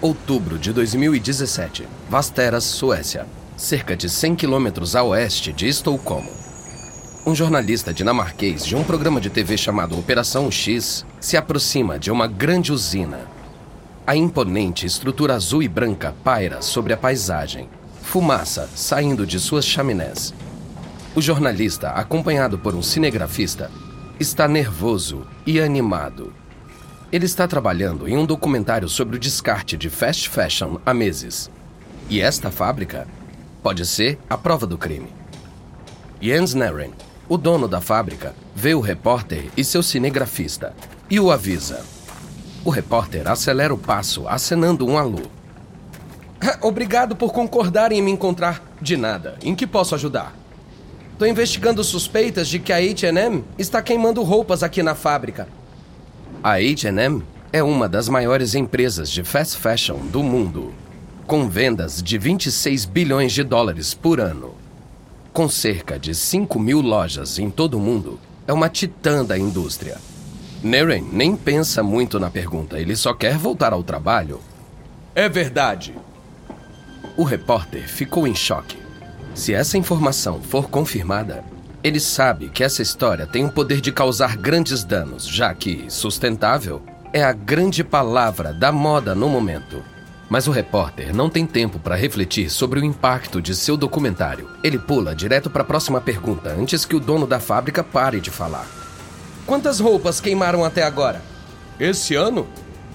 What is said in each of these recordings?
Outubro de 2017. Vasteras, Suécia. Cerca de 100 quilômetros a oeste de Estocolmo. Um jornalista dinamarquês de um programa de TV chamado Operação X se aproxima de uma grande usina. A imponente estrutura azul e branca paira sobre a paisagem, fumaça saindo de suas chaminés. O jornalista, acompanhado por um cinegrafista, está nervoso e animado. Ele está trabalhando em um documentário sobre o descarte de fast fashion há meses. E esta fábrica pode ser a prova do crime. Jens Naren, o dono da fábrica, vê o repórter e seu cinegrafista e o avisa. O repórter acelera o passo, acenando um alô. Obrigado por concordarem em me encontrar. De nada. Em que posso ajudar? Tô investigando suspeitas de que a H&M está queimando roupas aqui na fábrica. A H&M é uma das maiores empresas de fast fashion do mundo, com vendas de 26 bilhões de dólares por ano. Com cerca de 5 mil lojas em todo o mundo, é uma titã da indústria. Naren nem pensa muito na pergunta, ele só quer voltar ao trabalho. É verdade. O repórter ficou em choque. Se essa informação for confirmada, ele sabe que essa história tem o poder de causar grandes danos, já que sustentável é a grande palavra da moda no momento. Mas o repórter não tem tempo para refletir sobre o impacto de seu documentário. Ele pula direto para a próxima pergunta antes que o dono da fábrica pare de falar. Quantas roupas queimaram até agora? Esse ano?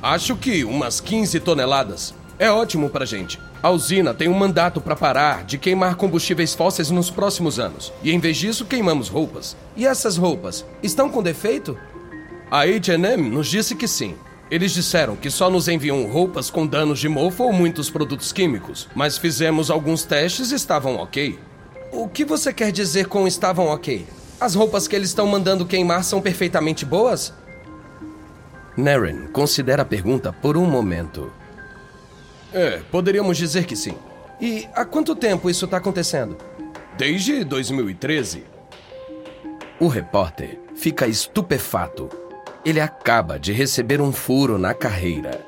Acho que umas 15 toneladas. É ótimo pra gente. A usina tem um mandato para parar de queimar combustíveis fósseis nos próximos anos. E em vez disso, queimamos roupas. E essas roupas estão com defeito? A H&M nos disse que sim. Eles disseram que só nos enviam roupas com danos de mofo ou muitos produtos químicos, mas fizemos alguns testes e estavam ok. O que você quer dizer com estavam ok? As roupas que eles estão mandando queimar são perfeitamente boas? Naren considera a pergunta por um momento. É, poderíamos dizer que sim. E há quanto tempo isso está acontecendo? Desde 2013. O repórter fica estupefato. Ele acaba de receber um furo na carreira.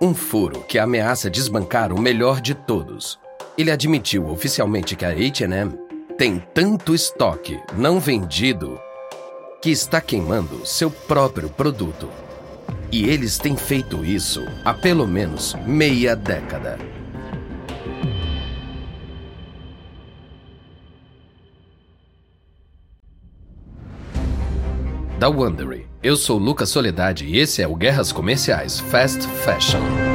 Um furo que ameaça desbancar o melhor de todos. Ele admitiu oficialmente que a HM tem tanto estoque não vendido que está queimando seu próprio produto. E eles têm feito isso há pelo menos meia década. Da Wondery, eu sou Lucas Soledade e esse é o Guerras Comerciais Fast Fashion.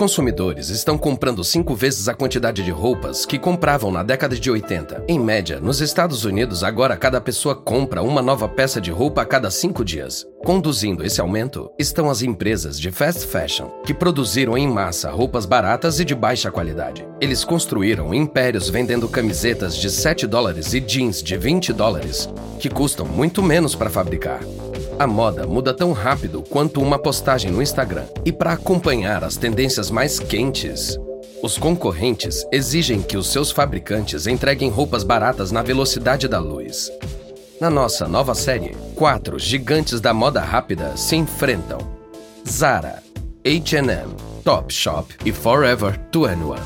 Consumidores estão comprando cinco vezes a quantidade de roupas que compravam na década de 80. Em média, nos Estados Unidos, agora cada pessoa compra uma nova peça de roupa a cada cinco dias. Conduzindo esse aumento estão as empresas de fast fashion, que produziram em massa roupas baratas e de baixa qualidade. Eles construíram impérios vendendo camisetas de 7 dólares e jeans de 20 dólares, que custam muito menos para fabricar. A moda muda tão rápido quanto uma postagem no Instagram. E para acompanhar as tendências mais quentes, os concorrentes exigem que os seus fabricantes entreguem roupas baratas na velocidade da luz. Na nossa nova série, quatro gigantes da moda rápida se enfrentam: Zara, H&M, Topshop e Forever 21.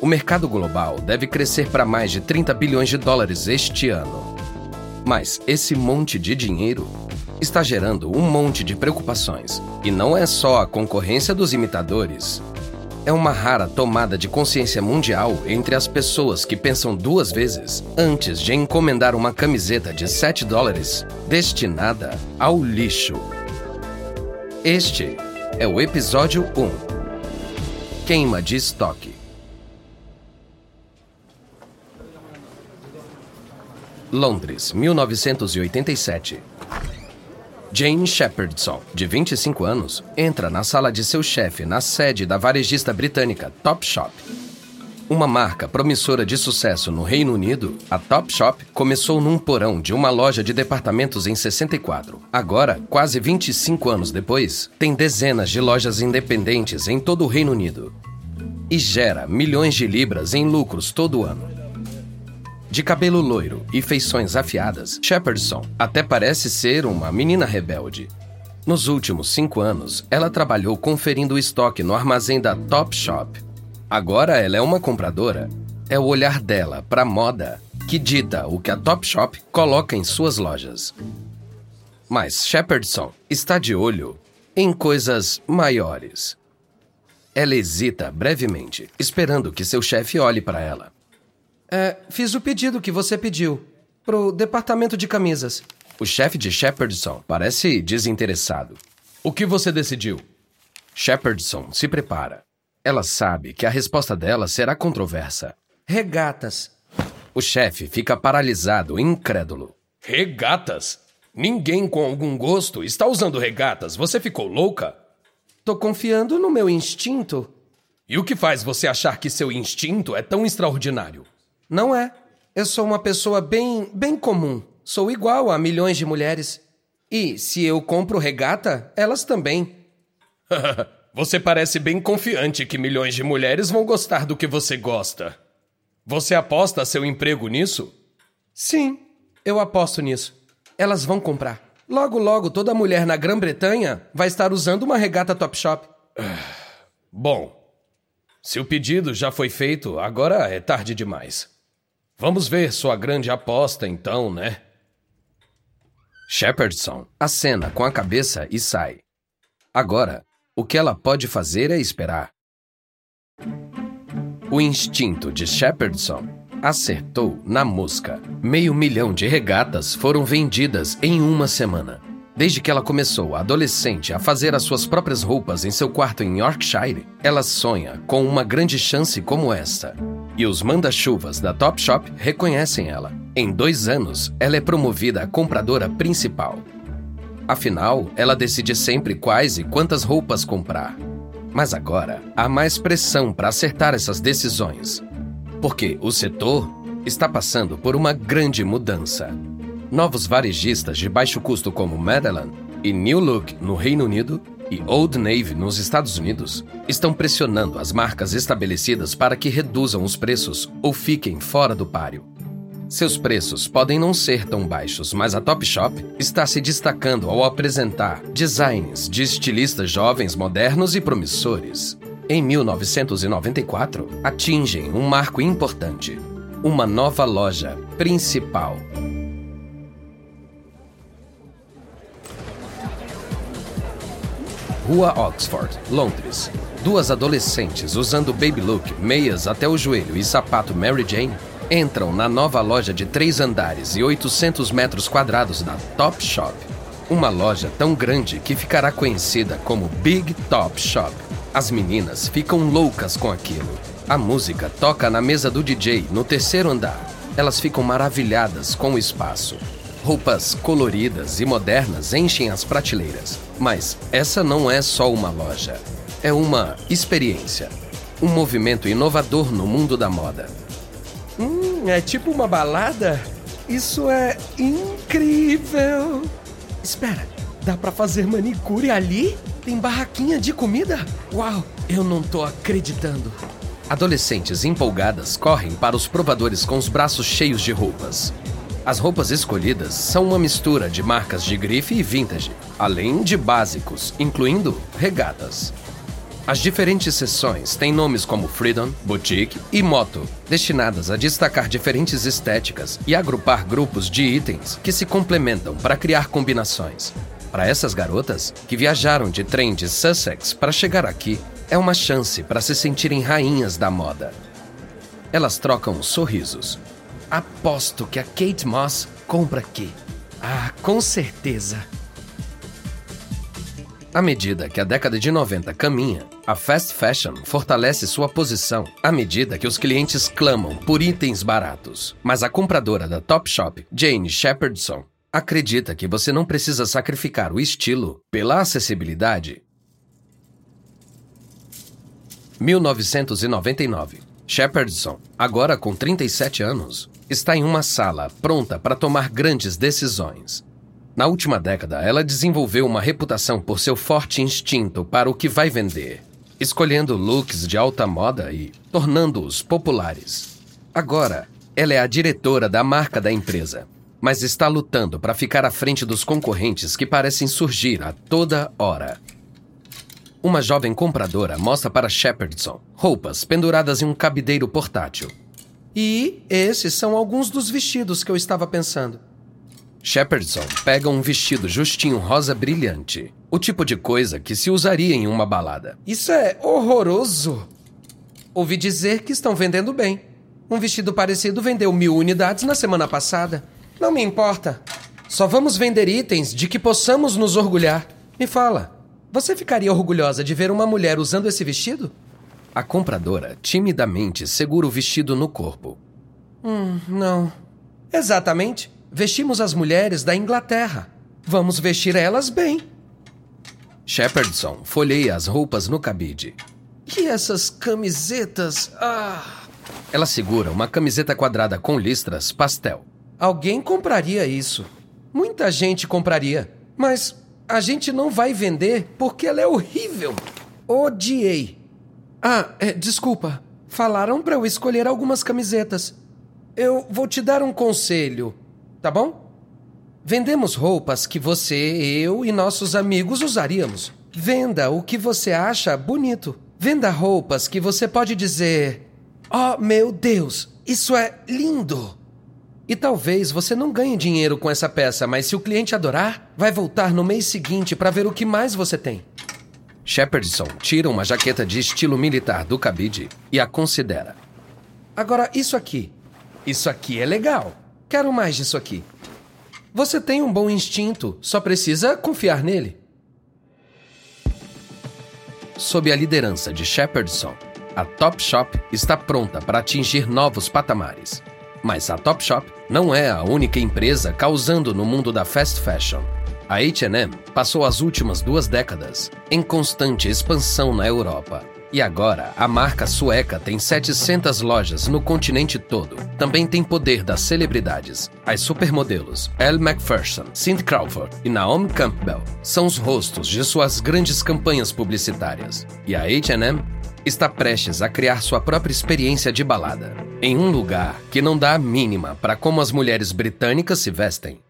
O mercado global deve crescer para mais de 30 bilhões de dólares este ano. Mas esse monte de dinheiro está gerando um monte de preocupações. E não é só a concorrência dos imitadores. É uma rara tomada de consciência mundial entre as pessoas que pensam duas vezes antes de encomendar uma camiseta de 7 dólares destinada ao lixo. Este é o episódio 1 Queima de Estoque. Londres, 1987. Jane Shepherdson, de 25 anos, entra na sala de seu chefe na sede da varejista britânica Topshop. Uma marca promissora de sucesso no Reino Unido, a Topshop começou num porão de uma loja de departamentos em 64. Agora, quase 25 anos depois, tem dezenas de lojas independentes em todo o Reino Unido e gera milhões de libras em lucros todo ano. De cabelo loiro e feições afiadas, Shepardson até parece ser uma menina rebelde. Nos últimos cinco anos, ela trabalhou conferindo o estoque no armazém da Topshop Agora ela é uma compradora. É o olhar dela para a moda que dita o que a Topshop coloca em suas lojas. Mas Shepardson está de olho em coisas maiores. Ela hesita brevemente, esperando que seu chefe olhe para ela. É, fiz o pedido que você pediu. Pro departamento de camisas. O chefe de Shepardson parece desinteressado. O que você decidiu? Shepardson se prepara. Ela sabe que a resposta dela será controversa. Regatas. O chefe fica paralisado, incrédulo. Regatas? Ninguém com algum gosto está usando regatas. Você ficou louca? Tô confiando no meu instinto. E o que faz você achar que seu instinto é tão extraordinário? Não é. Eu sou uma pessoa bem, bem comum. Sou igual a milhões de mulheres. E se eu compro regata, elas também. Você parece bem confiante que milhões de mulheres vão gostar do que você gosta. Você aposta seu emprego nisso? Sim, eu aposto nisso. Elas vão comprar. Logo, logo, toda mulher na Grã-Bretanha vai estar usando uma regata Topshop. Bom, se o pedido já foi feito, agora é tarde demais. Vamos ver sua grande aposta então, né? Shepardson acena com a cabeça e sai. Agora, o que ela pode fazer é esperar. O instinto de Shepardson acertou na mosca. Meio milhão de regatas foram vendidas em uma semana. Desde que ela começou, adolescente, a fazer as suas próprias roupas em seu quarto em Yorkshire, ela sonha com uma grande chance como esta. E os manda-chuvas da Topshop reconhecem ela. Em dois anos, ela é promovida a compradora principal. Afinal, ela decide sempre quais e quantas roupas comprar. Mas agora há mais pressão para acertar essas decisões. Porque o setor está passando por uma grande mudança. Novos varejistas de baixo custo como Madeline e New Look no Reino Unido e Old Navy nos Estados Unidos estão pressionando as marcas estabelecidas para que reduzam os preços ou fiquem fora do páreo. Seus preços podem não ser tão baixos, mas a Topshop está se destacando ao apresentar designs de estilistas jovens, modernos e promissores. Em 1994, atingem um marco importante: uma nova loja principal. Rua Oxford, Londres. Duas adolescentes usando baby look, meias até o joelho e sapato Mary Jane entram na nova loja de três andares e 800 metros quadrados da Top Shop. Uma loja tão grande que ficará conhecida como Big Top Shop. As meninas ficam loucas com aquilo. A música toca na mesa do DJ no terceiro andar. Elas ficam maravilhadas com o espaço. Roupas coloridas e modernas enchem as prateleiras. Mas essa não é só uma loja. É uma experiência. Um movimento inovador no mundo da moda. Hum, é tipo uma balada? Isso é incrível! Espera, dá para fazer manicure ali? Tem barraquinha de comida? Uau, eu não tô acreditando. Adolescentes empolgadas correm para os provadores com os braços cheios de roupas. As roupas escolhidas são uma mistura de marcas de grife e vintage, além de básicos, incluindo regatas. As diferentes seções têm nomes como Freedom, Boutique e Moto, destinadas a destacar diferentes estéticas e agrupar grupos de itens que se complementam para criar combinações. Para essas garotas, que viajaram de trem de Sussex para chegar aqui, é uma chance para se sentirem rainhas da moda. Elas trocam sorrisos. Aposto que a Kate Moss compra aqui. Ah, com certeza. À medida que a década de 90 caminha, a fast fashion fortalece sua posição à medida que os clientes clamam por itens baratos. Mas a compradora da Topshop, Jane Shepardson, acredita que você não precisa sacrificar o estilo pela acessibilidade. 1999 Shepardson, agora com 37 anos, está em uma sala pronta para tomar grandes decisões. Na última década, ela desenvolveu uma reputação por seu forte instinto para o que vai vender, escolhendo looks de alta moda e tornando-os populares. Agora, ela é a diretora da marca da empresa, mas está lutando para ficar à frente dos concorrentes que parecem surgir a toda hora. Uma jovem compradora mostra para Shepardson roupas penduradas em um cabideiro portátil. E esses são alguns dos vestidos que eu estava pensando. Shepardson pega um vestido justinho rosa brilhante. O tipo de coisa que se usaria em uma balada. Isso é horroroso. Ouvi dizer que estão vendendo bem. Um vestido parecido vendeu mil unidades na semana passada. Não me importa. Só vamos vender itens de que possamos nos orgulhar. Me fala, você ficaria orgulhosa de ver uma mulher usando esse vestido? A compradora timidamente segura o vestido no corpo. Hum, não. Exatamente. Vestimos as mulheres da Inglaterra. Vamos vestir elas bem. Shepardson folheia as roupas no cabide. E essas camisetas? Ah! Ela segura uma camiseta quadrada com listras pastel. Alguém compraria isso. Muita gente compraria. Mas a gente não vai vender porque ela é horrível. Odiei. Ah, é, desculpa. Falaram para eu escolher algumas camisetas. Eu vou te dar um conselho, tá bom? Vendemos roupas que você, eu e nossos amigos usaríamos. Venda o que você acha bonito. Venda roupas que você pode dizer: Oh, meu Deus, isso é lindo! E talvez você não ganhe dinheiro com essa peça, mas se o cliente adorar, vai voltar no mês seguinte para ver o que mais você tem. Shepardson tira uma jaqueta de estilo militar do cabide e a considera. Agora, isso aqui. Isso aqui é legal. Quero mais disso aqui. Você tem um bom instinto, só precisa confiar nele. Sob a liderança de Shepardson, a Topshop está pronta para atingir novos patamares. Mas a Topshop não é a única empresa causando no mundo da fast fashion. A H&M passou as últimas duas décadas em constante expansão na Europa. E agora, a marca sueca tem 700 lojas no continente todo. Também tem poder das celebridades. As supermodelos Elle Macpherson, Cindy Crawford e Naomi Campbell são os rostos de suas grandes campanhas publicitárias. E a H&M está prestes a criar sua própria experiência de balada, em um lugar que não dá a mínima para como as mulheres britânicas se vestem.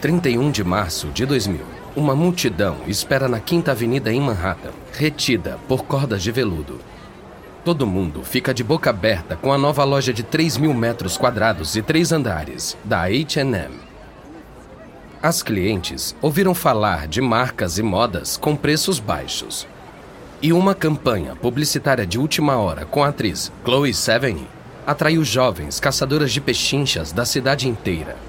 31 de março de 2000. Uma multidão espera na Quinta Avenida em Manhattan, retida por cordas de veludo. Todo mundo fica de boca aberta com a nova loja de 3 mil metros quadrados e três andares da H&M. As clientes ouviram falar de marcas e modas com preços baixos. E uma campanha publicitária de última hora com a atriz Chloe Sevigny atraiu jovens caçadoras de pechinchas da cidade inteira.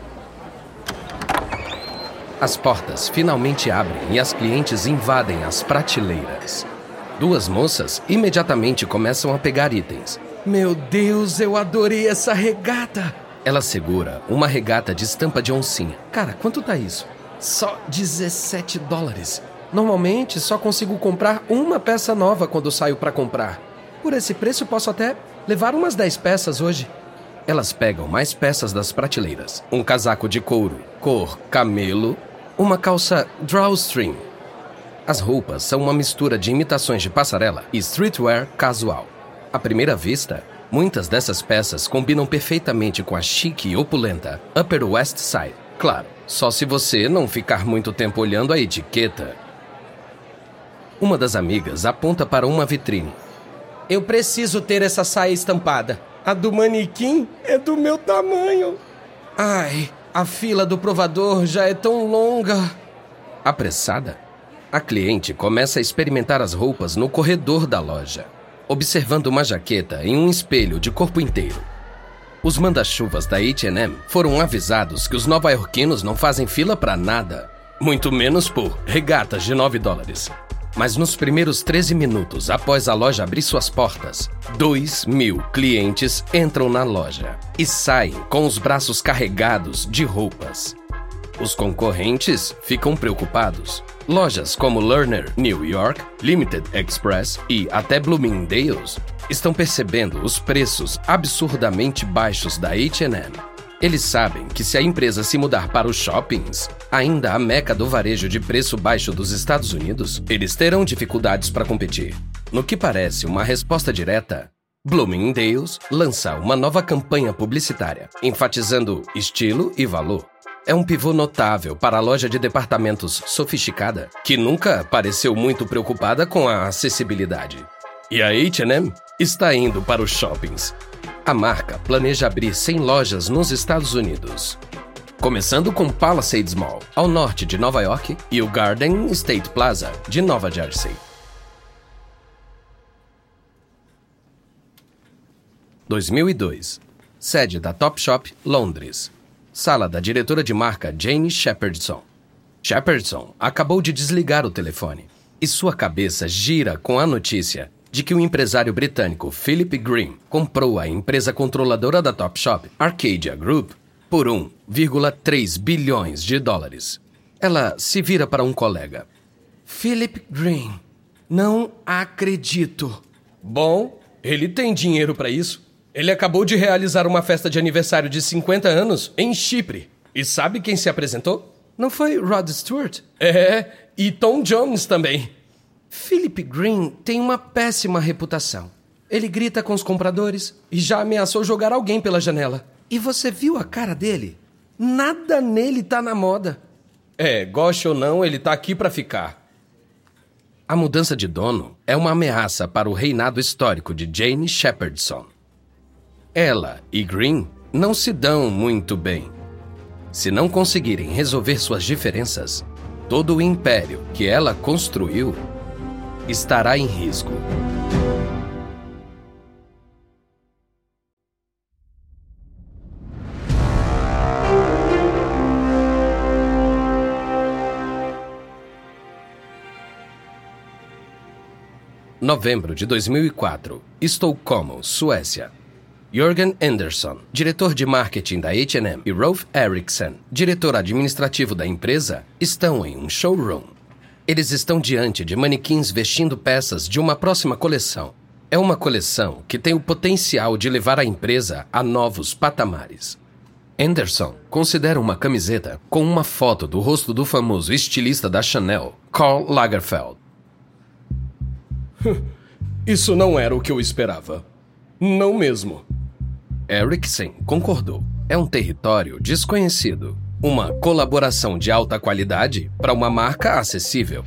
As portas finalmente abrem e as clientes invadem as prateleiras. Duas moças imediatamente começam a pegar itens. Meu Deus, eu adorei essa regata! Ela segura uma regata de estampa de oncinha. Cara, quanto tá isso? Só 17 dólares. Normalmente só consigo comprar uma peça nova quando saio para comprar. Por esse preço posso até levar umas 10 peças hoje. Elas pegam mais peças das prateleiras: um casaco de couro, cor camelo, uma calça drawstring. As roupas são uma mistura de imitações de passarela e streetwear casual. À primeira vista, Muitas dessas peças combinam perfeitamente com a chique e opulenta Upper West Side. Claro, só se você não ficar muito tempo olhando a etiqueta. Uma das amigas aponta para uma vitrine. Eu preciso ter essa saia estampada. A do manequim é do meu tamanho. Ai, a fila do provador já é tão longa. Apressada, a cliente começa a experimentar as roupas no corredor da loja observando uma jaqueta em um espelho de corpo inteiro. Os manda-chuvas da H&M foram avisados que os nova-iorquinos não fazem fila para nada, muito menos por regatas de 9 dólares. Mas nos primeiros 13 minutos após a loja abrir suas portas, 2 mil clientes entram na loja e saem com os braços carregados de roupas. Os concorrentes ficam preocupados. Lojas como Lerner New York, Limited Express e até Bloomingdale's estão percebendo os preços absurdamente baixos da H&M. Eles sabem que se a empresa se mudar para os shoppings, ainda a meca do varejo de preço baixo dos Estados Unidos, eles terão dificuldades para competir. No que parece uma resposta direta, Bloomingdale's lança uma nova campanha publicitária, enfatizando estilo e valor. É um pivô notável para a loja de departamentos sofisticada, que nunca pareceu muito preocupada com a acessibilidade. E a H&M está indo para os shoppings. A marca planeja abrir 100 lojas nos Estados Unidos, começando com Palisades Mall, ao norte de Nova York, e o Garden State Plaza, de Nova Jersey. 2002. Sede da Topshop, Londres. Sala da diretora de marca Jane Shepardson. Shepardson acabou de desligar o telefone e sua cabeça gira com a notícia de que o empresário britânico Philip Green comprou a empresa controladora da Topshop, Arcadia Group, por 1,3 bilhões de dólares. Ela se vira para um colega. Philip Green. Não acredito. Bom, ele tem dinheiro para isso. Ele acabou de realizar uma festa de aniversário de 50 anos em Chipre. E sabe quem se apresentou? Não foi Rod Stewart? É, e Tom Jones também. Philip Green tem uma péssima reputação. Ele grita com os compradores e já ameaçou jogar alguém pela janela. E você viu a cara dele? Nada nele tá na moda. É, goste ou não, ele tá aqui para ficar. A mudança de dono é uma ameaça para o reinado histórico de Jane Shepardson. Ela e Green não se dão muito bem. Se não conseguirem resolver suas diferenças, todo o império que ela construiu estará em risco. Novembro de 2004, Estocolmo, Suécia. Jürgen Anderson, diretor de marketing da H&M, e Rolf Eriksson, diretor administrativo da empresa, estão em um showroom. Eles estão diante de manequins vestindo peças de uma próxima coleção. É uma coleção que tem o potencial de levar a empresa a novos patamares. Anderson considera uma camiseta com uma foto do rosto do famoso estilista da Chanel, Karl Lagerfeld. Isso não era o que eu esperava. Não mesmo. Erickson concordou. É um território desconhecido. Uma colaboração de alta qualidade para uma marca acessível.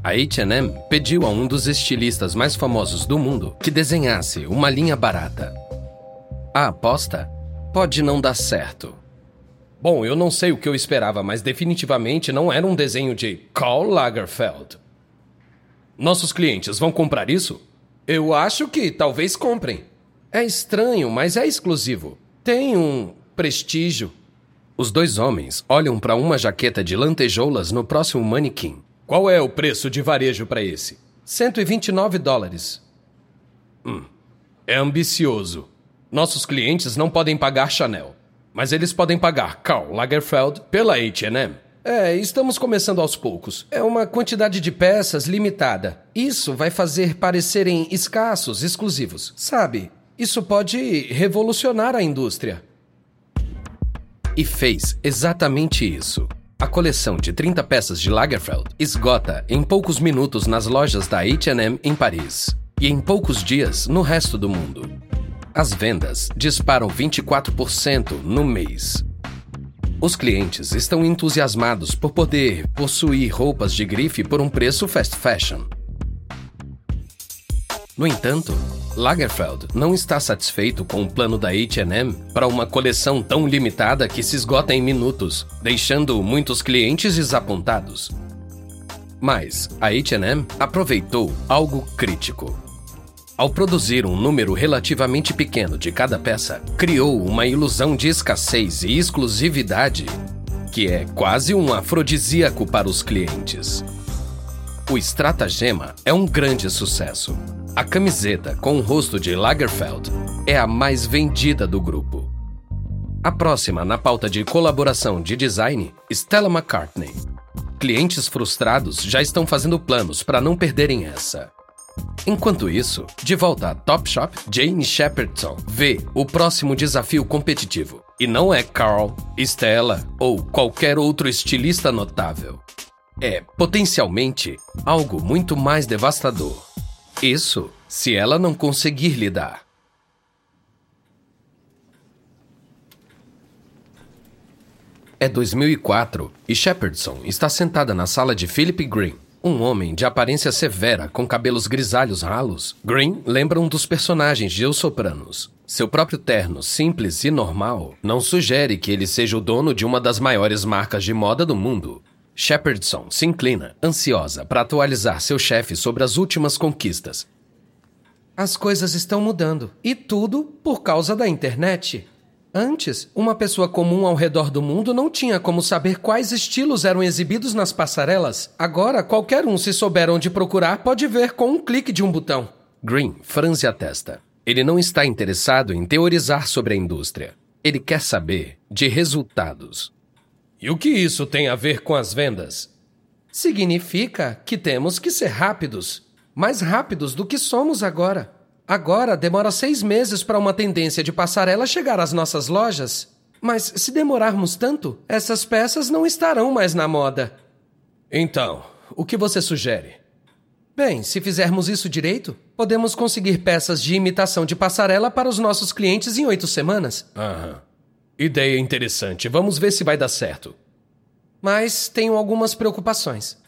A H&M pediu a um dos estilistas mais famosos do mundo que desenhasse uma linha barata. A aposta pode não dar certo. Bom, eu não sei o que eu esperava, mas definitivamente não era um desenho de Karl Lagerfeld. Nossos clientes vão comprar isso? Eu acho que talvez comprem. É estranho, mas é exclusivo. Tem um prestígio. Os dois homens olham para uma jaqueta de lantejoulas no próximo manequim. Qual é o preço de varejo para esse? 129 dólares. Hum, é ambicioso. Nossos clientes não podem pagar Chanel, mas eles podem pagar Karl Lagerfeld pela H&M. É, estamos começando aos poucos. É uma quantidade de peças limitada. Isso vai fazer parecerem escassos, exclusivos. Sabe, isso pode revolucionar a indústria. E fez exatamente isso. A coleção de 30 peças de Lagerfeld esgota em poucos minutos nas lojas da H&M em Paris e em poucos dias no resto do mundo. As vendas disparam 24% no mês. Os clientes estão entusiasmados por poder possuir roupas de grife por um preço fast fashion. No entanto, Lagerfeld não está satisfeito com o plano da H&M para uma coleção tão limitada que se esgota em minutos, deixando muitos clientes desapontados. Mas a H&M aproveitou algo crítico. Ao produzir um número relativamente pequeno de cada peça, criou uma ilusão de escassez e exclusividade que é quase um afrodisíaco para os clientes. O estratagema é um grande sucesso. A camiseta com o rosto de Lagerfeld é a mais vendida do grupo. A próxima na pauta de colaboração de design, Stella McCartney. clientes frustrados já estão fazendo planos para não perderem essa. Enquanto isso, de volta a Topshop, Jane Shepardson vê o próximo desafio competitivo. E não é Carl, Stella ou qualquer outro estilista notável. É, potencialmente, algo muito mais devastador. Isso se ela não conseguir lidar. É 2004 e Shepardson está sentada na sala de Philip Green, um homem de aparência severa com cabelos grisalhos ralos. Green lembra um dos personagens de Os Sopranos. Seu próprio terno, simples e normal, não sugere que ele seja o dono de uma das maiores marcas de moda do mundo. Shepardson se inclina, ansiosa, para atualizar seu chefe sobre as últimas conquistas. As coisas estão mudando, e tudo por causa da internet. Antes, uma pessoa comum ao redor do mundo não tinha como saber quais estilos eram exibidos nas passarelas. Agora, qualquer um, se souber onde procurar, pode ver com um clique de um botão. Green franze a testa. Ele não está interessado em teorizar sobre a indústria. Ele quer saber de resultados. E o que isso tem a ver com as vendas? Significa que temos que ser rápidos. Mais rápidos do que somos agora. Agora demora seis meses para uma tendência de passarela chegar às nossas lojas. Mas se demorarmos tanto, essas peças não estarão mais na moda. Então, o que você sugere? Bem, se fizermos isso direito, podemos conseguir peças de imitação de passarela para os nossos clientes em oito semanas. Aham. Ideia interessante. Vamos ver se vai dar certo. Mas tenho algumas preocupações.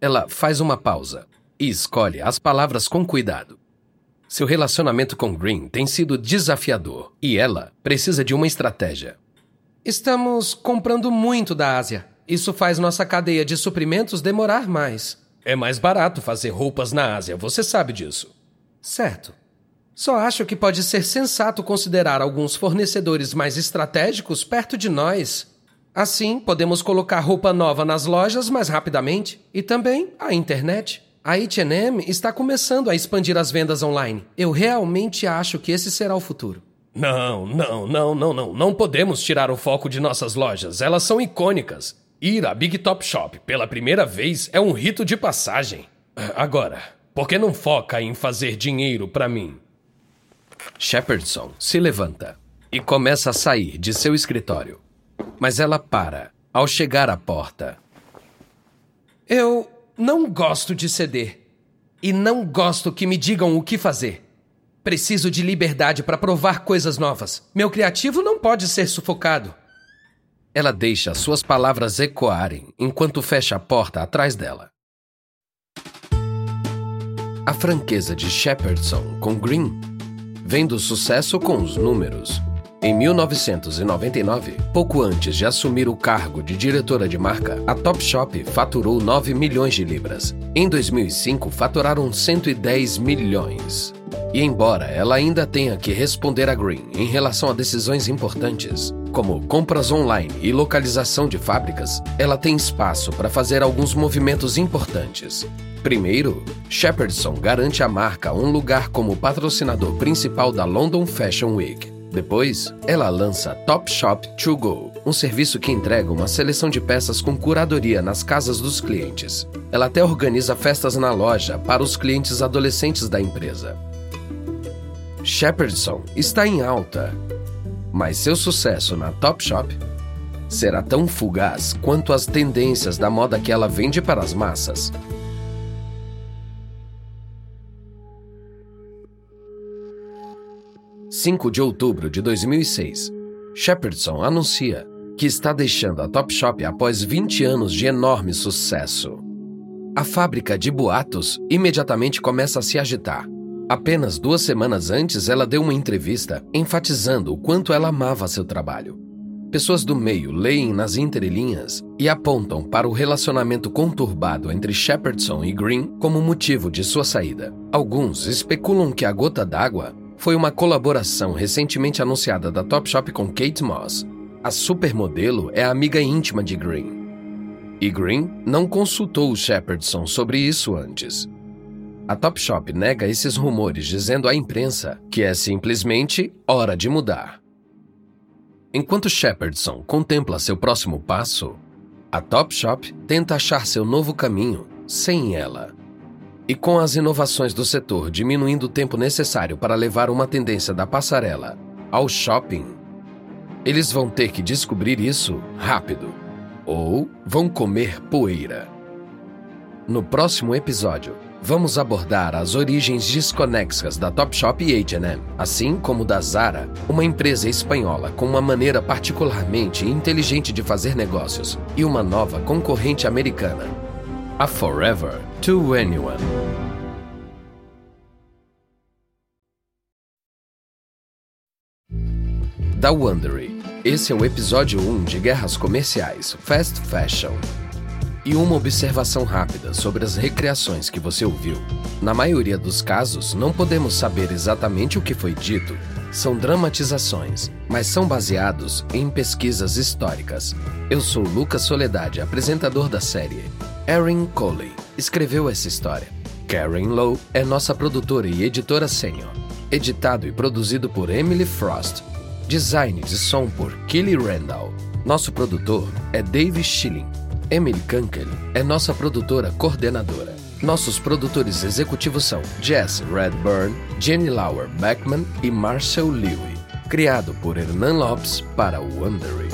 Ela faz uma pausa e escolhe as palavras com cuidado. Seu relacionamento com Green tem sido desafiador e ela precisa de uma estratégia. Estamos comprando muito da Ásia. Isso faz nossa cadeia de suprimentos demorar mais. É mais barato fazer roupas na Ásia, você sabe disso. Certo. Só acho que pode ser sensato considerar alguns fornecedores mais estratégicos perto de nós. Assim, podemos colocar roupa nova nas lojas mais rapidamente e também a internet. A H&M está começando a expandir as vendas online. Eu realmente acho que esse será o futuro. Não, não, não, não, não. Não podemos tirar o foco de nossas lojas. Elas são icônicas. Ir à Big Top Shop pela primeira vez é um rito de passagem. Agora, por que não foca em fazer dinheiro para mim? Shepardson se levanta e começa a sair de seu escritório. Mas ela para ao chegar à porta. Eu não gosto de ceder. E não gosto que me digam o que fazer. Preciso de liberdade para provar coisas novas. Meu criativo não pode ser sufocado. Ela deixa suas palavras ecoarem enquanto fecha a porta atrás dela. A franqueza de Shepardson com Green vem do sucesso com os números. Em 1999, pouco antes de assumir o cargo de diretora de marca, a Topshop faturou 9 milhões de libras. Em 2005, faturaram 110 milhões. E embora ela ainda tenha que responder a Green em relação a decisões importantes, como compras online e localização de fábricas, ela tem espaço para fazer alguns movimentos importantes. Primeiro, Shepardson garante à marca um lugar como patrocinador principal da London Fashion Week. Depois, ela lança Top Shop To Go, um serviço que entrega uma seleção de peças com curadoria nas casas dos clientes. Ela até organiza festas na loja para os clientes adolescentes da empresa. Shepardson está em alta, mas seu sucesso na Top Shop será tão fugaz quanto as tendências da moda que ela vende para as massas. 5 de outubro de 2006, Shepardson anuncia que está deixando a Topshop após 20 anos de enorme sucesso. A fábrica de boatos imediatamente começa a se agitar. Apenas duas semanas antes, ela deu uma entrevista enfatizando o quanto ela amava seu trabalho. Pessoas do meio leem nas entrelinhas e apontam para o relacionamento conturbado entre Shepardson e Green como motivo de sua saída. Alguns especulam que a gota d'água foi uma colaboração recentemente anunciada da Topshop com Kate Moss. A supermodelo é amiga íntima de Green. E Green não consultou o Shepardson sobre isso antes. A Topshop nega esses rumores, dizendo à imprensa que é simplesmente hora de mudar. Enquanto Shepardson contempla seu próximo passo, A Topshop tenta achar seu novo caminho sem ela. E com as inovações do setor diminuindo o tempo necessário para levar uma tendência da passarela ao shopping, eles vão ter que descobrir isso rápido ou vão comer poeira. No próximo episódio, vamos abordar as origens desconexas da Topshop e H&M, assim como da Zara, uma empresa espanhola com uma maneira particularmente inteligente de fazer negócios, e uma nova concorrente americana, a Forever 21. Da Wondery. Esse é o episódio 1 de Guerras Comerciais Fast Fashion. E uma observação rápida sobre as recriações que você ouviu. Na maioria dos casos, não podemos saber exatamente o que foi dito. São dramatizações, mas são baseados em pesquisas históricas. Eu sou Lucas Soledade, apresentador da série. Erin Coley escreveu essa história. Karen Lowe é nossa produtora e editora sênior. Editado e produzido por Emily Frost. Design de som por Kelly Randall. Nosso produtor é Dave Schilling. Emily Kunkel é nossa produtora coordenadora. Nossos produtores executivos são Jess Redburn, Jenny Lauer Beckman e Marcel Lewy. Criado por Hernan Lopes para o Wondery.